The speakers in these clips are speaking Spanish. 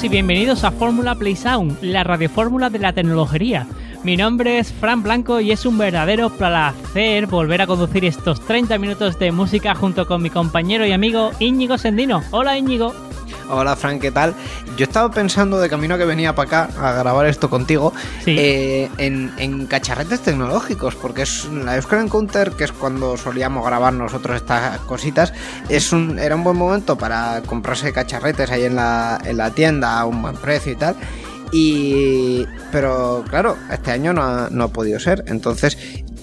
Y bienvenidos a Fórmula Play Sound, la radiofórmula de la tecnología. Mi nombre es Fran Blanco y es un verdadero placer volver a conducir estos 30 minutos de música junto con mi compañero y amigo Íñigo Sendino. Hola Íñigo. Hola Frank, ¿qué tal? Yo estaba pensando de camino que venía para acá a grabar esto contigo eh, en, cacharretes tecnológicos, porque es la Euskal Encounter, que es cuando solíamos grabar nosotros estas cositas, es un, era un buen momento para comprarse cacharretes ahí en la, en la tienda a un buen precio y tal. Y. Pero claro, este año no no ha podido ser. Entonces,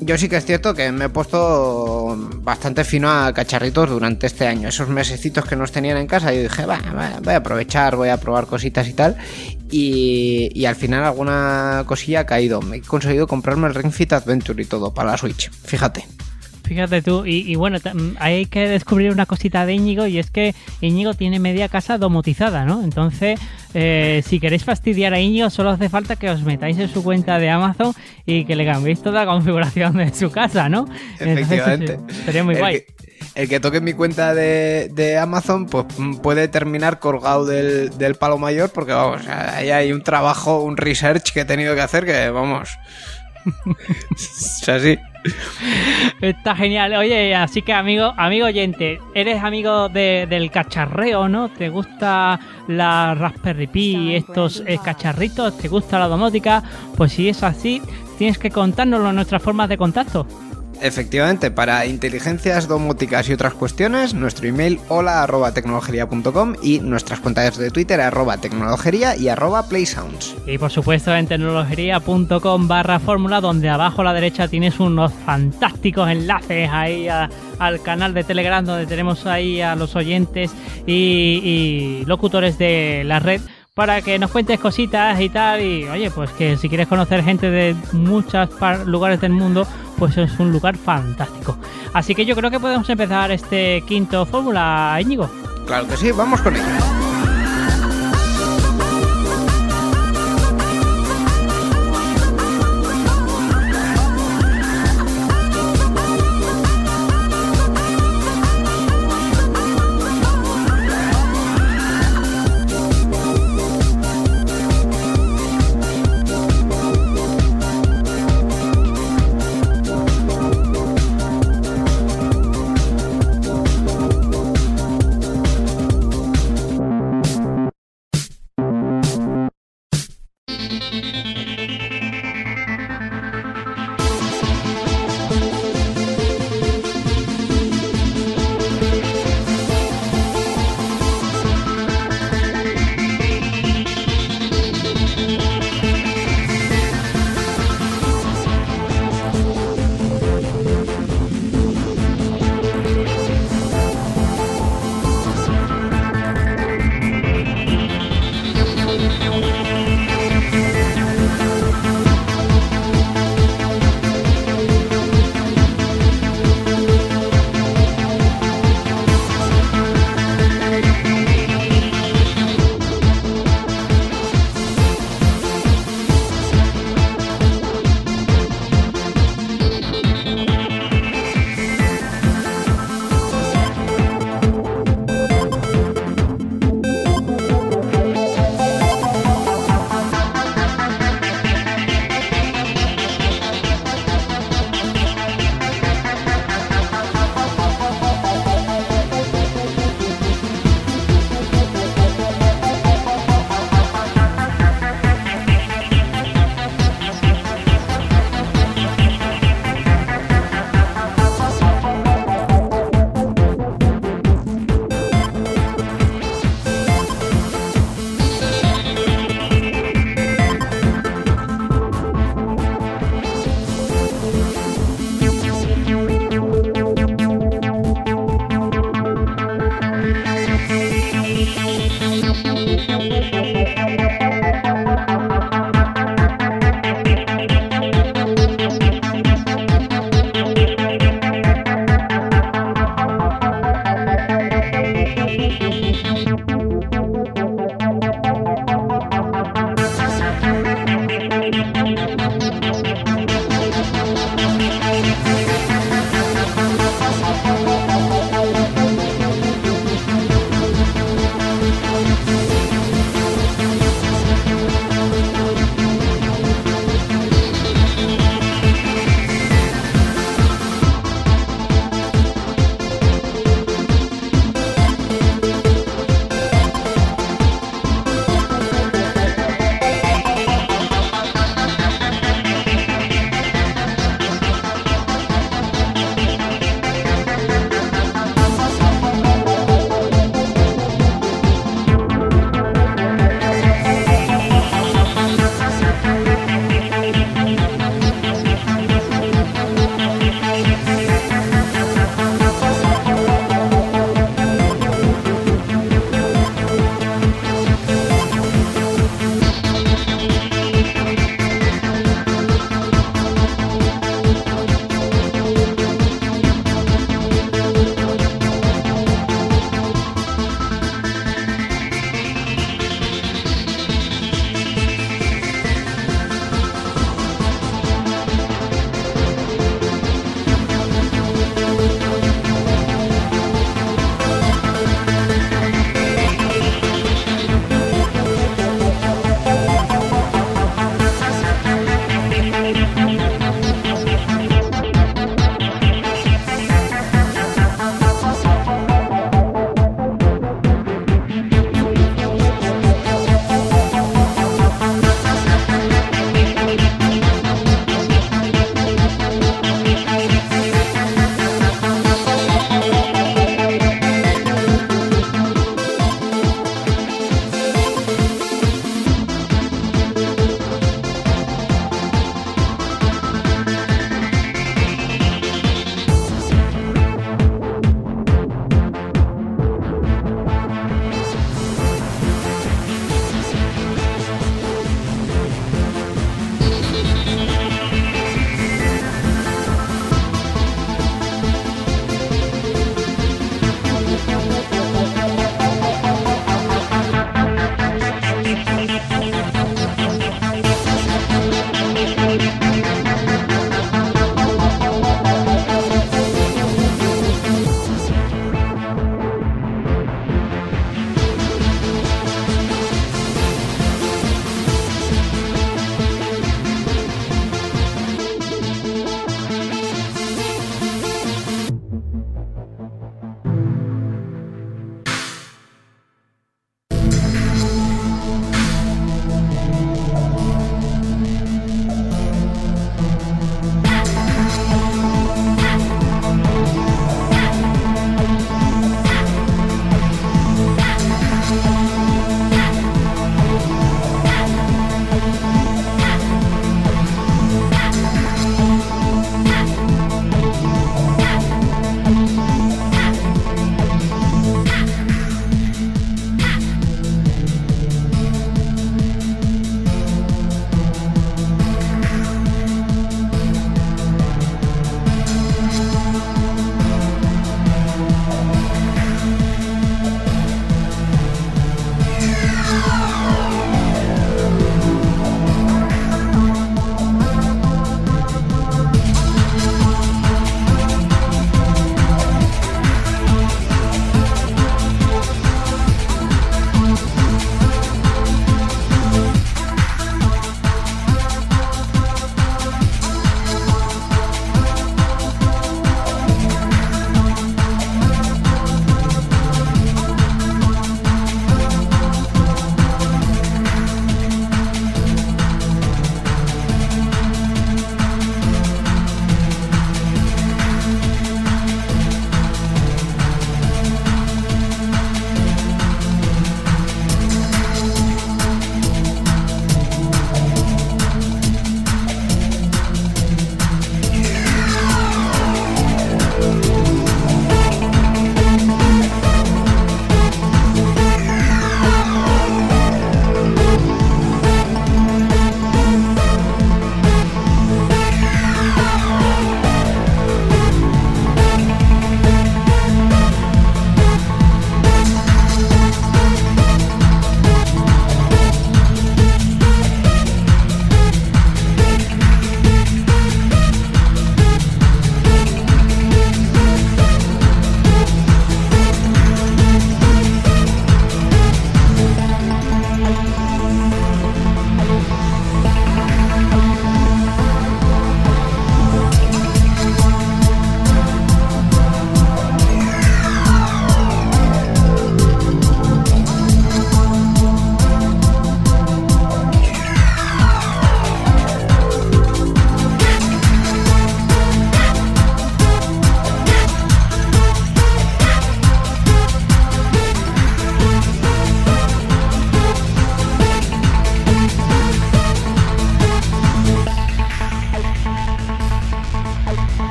yo sí que es cierto que me he puesto bastante fino a cacharritos durante este año. Esos mesecitos que nos tenían en casa, yo dije, va, voy a aprovechar, voy a probar cositas y tal. Y, al final alguna cosilla ha caído. He conseguido comprarme el Ring Fit Adventure y todo para la Switch. Fíjate. Fíjate tú, y, bueno, hay que descubrir una cosita de Íñigo y es que Íñigo tiene media casa domotizada, ¿no? Entonces, eh, si queréis fastidiar a Íñigo, solo hace falta que os metáis en su cuenta de Amazon y que le cambiéis toda la configuración de su casa, ¿no? Efectivamente. sería muy guay. el que toque mi cuenta de, Amazon, pues mm, puede terminar colgado del, palo mayor, porque vamos, ahí hay un trabajo, un research que he tenido que hacer que, vamos. o sea, sí. Está genial. Oye, así que amigo, amigo oyente, eres amigo del cacharreo, ¿no? ¿Te gusta la Raspberry Pi, estos eh, cacharritos? ¿Te gusta la domótica? Pues si es así, tienes que contárnoslo en nuestras formas de contacto. Efectivamente, para inteligencias domóticas y otras cuestiones, nuestro email hola arroba y nuestras cuentas de Twitter arroba tecnologería y arroba playsounds. Y por supuesto en tecnologería.com barra fórmula, donde abajo a la derecha tienes unos fantásticos enlaces ahí al canal de Telegram, donde tenemos ahí a los oyentes y locutores de la red para que nos cuentes cositas y tal. Y oye, pues que si quieres conocer gente de muchos lugares del mundo, pues es un lugar fantástico. Así que yo creo que podemos empezar este quinto Fórmula, Íñigo. Claro que sí, vamos con ello.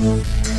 Música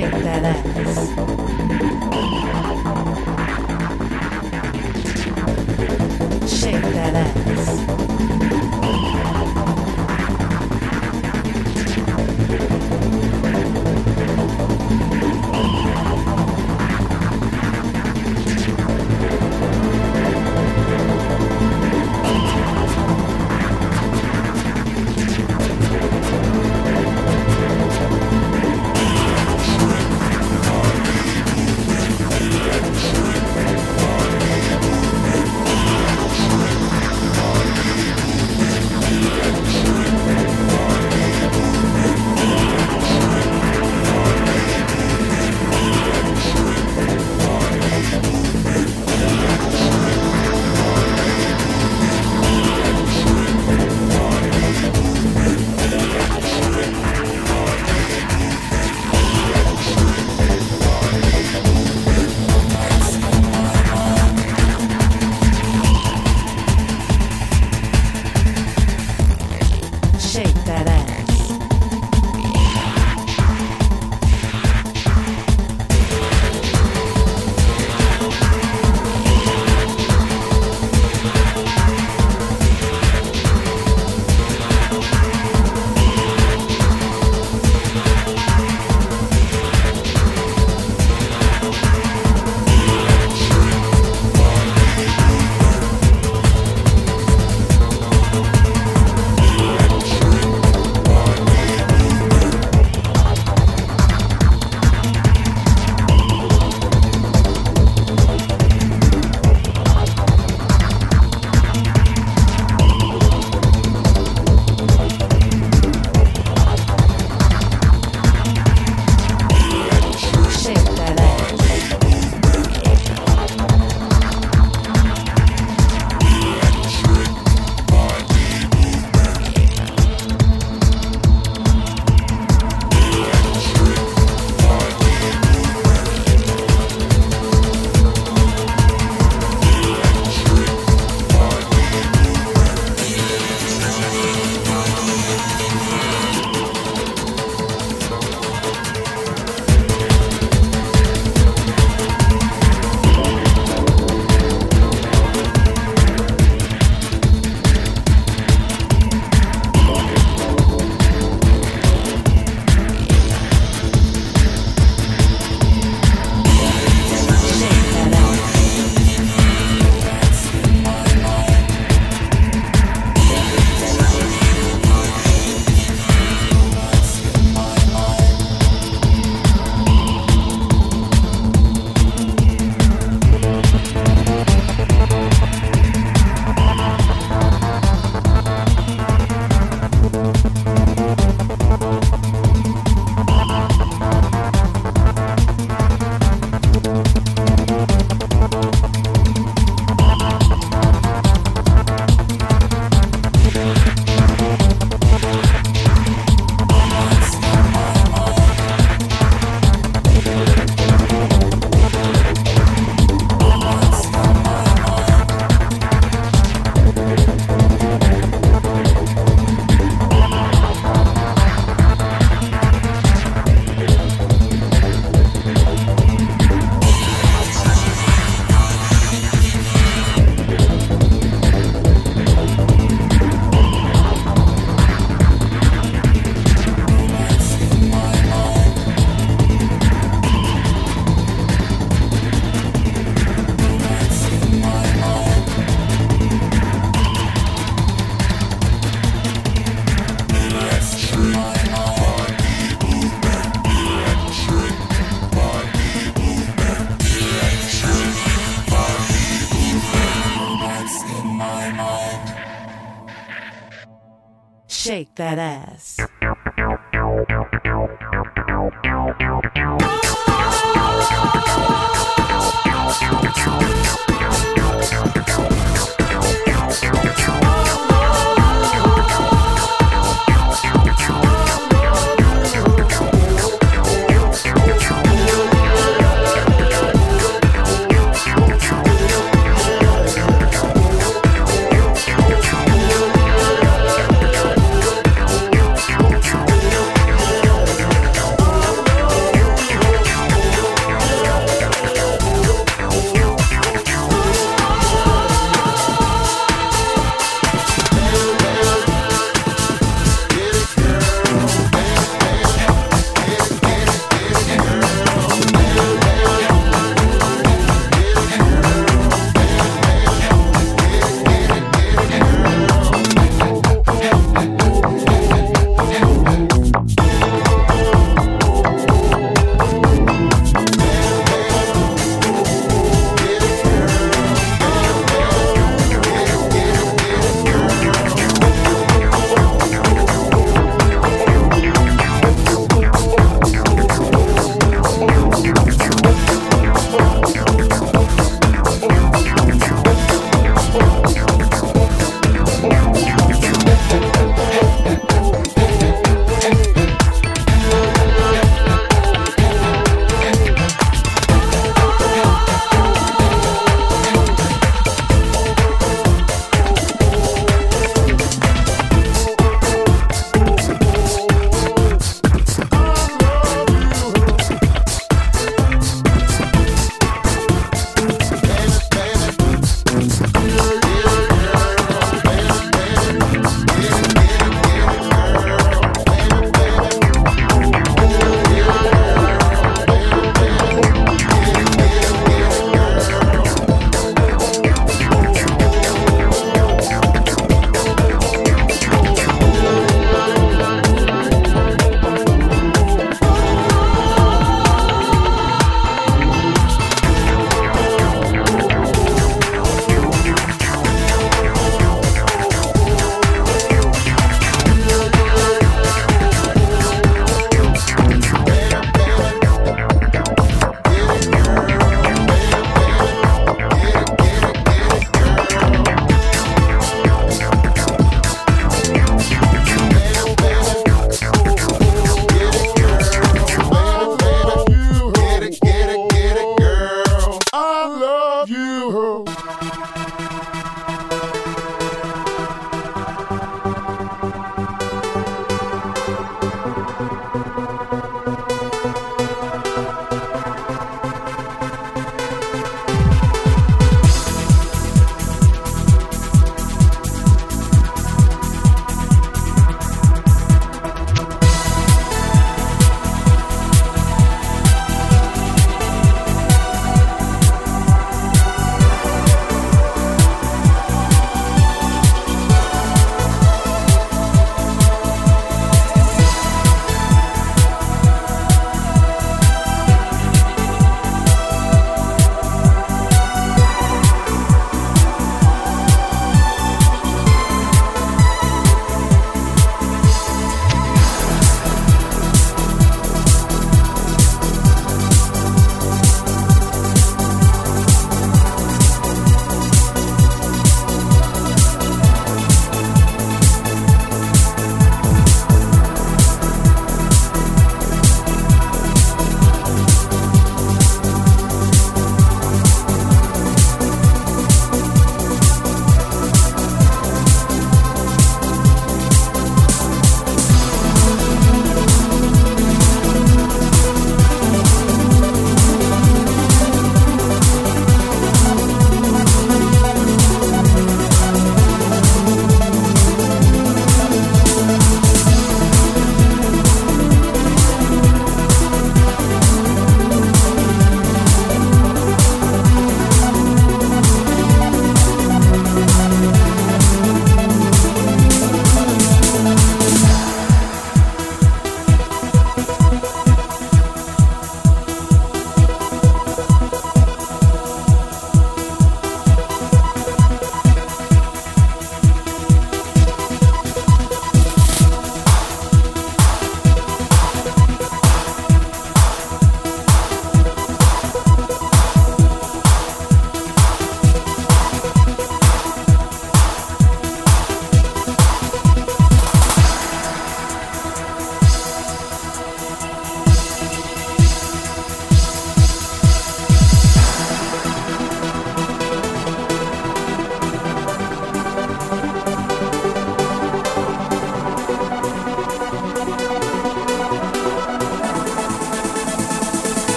that ass. that ass.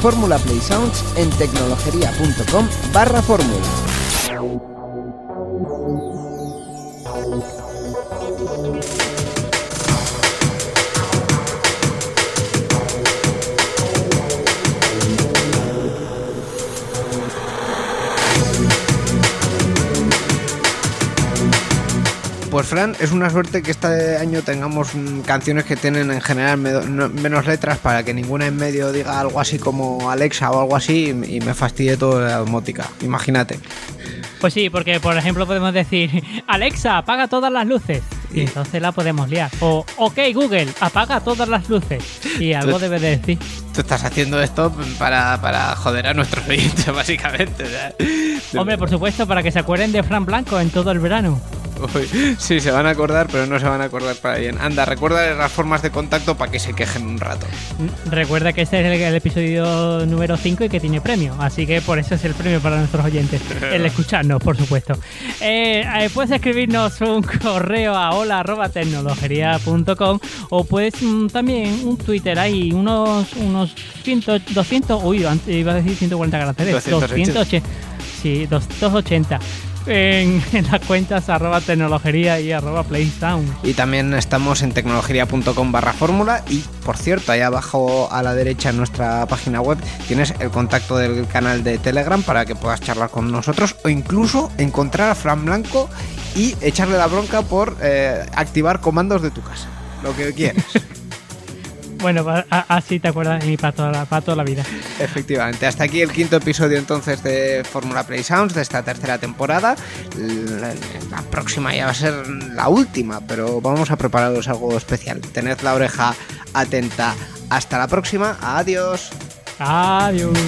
Fórmula Play Sounds en tecnologería.com barra fórmula. Pues Fran, es una suerte que este año tengamos mm, canciones que tienen en general menos letras para que ninguna en medio diga algo así como Alexa o algo así y me fastidie toda la domótica. Imagínate. Pues sí, porque por ejemplo podemos decir, Alexa, apaga todas las luces. Y entonces la podemos liar. O, ok, Google, apaga todas las luces. Y algo debe de decir. Tú estás haciendo esto para, para joder a nuestros oyentes, básicamente. Hombre, por supuesto, para que se acuerden de Fran Blanco en todo el verano. Sí, se van a acordar, pero no se van a acordar para bien. Anda, recuerda las formas de contacto para que se quejen un rato. Recuerda que este es el, episodio número 5 y que tiene premio, así que por eso es el premio para nuestros oyentes. el escucharnos, por supuesto. Eh, eh, puedes escribirnos un correo a hola.tecnologería.com o puedes mm, también un Twitter ahí, unos, unos 100, 200, uy, iba a decir 140 caracteres, 280. Sí, 280 en, las cuentas arroba tecnologería y arroba playsound. Y también estamos en tecnologería.com barra fórmula y por cierto, ahí abajo a la derecha en nuestra página web tienes el contacto del canal de Telegram para que puedas charlar con nosotros o incluso encontrar a Fran Blanco y echarle la bronca por eh, activar comandos de tu casa. Lo que quieras. Bueno, así te acuerdas de mí para toda, la, para toda la vida. Efectivamente. Hasta aquí el quinto episodio entonces de Fórmula Play Sounds de esta tercera temporada. La, próxima ya va a ser la última, pero vamos a prepararos algo especial. Tened la oreja atenta. Hasta la próxima. Adiós. Adiós.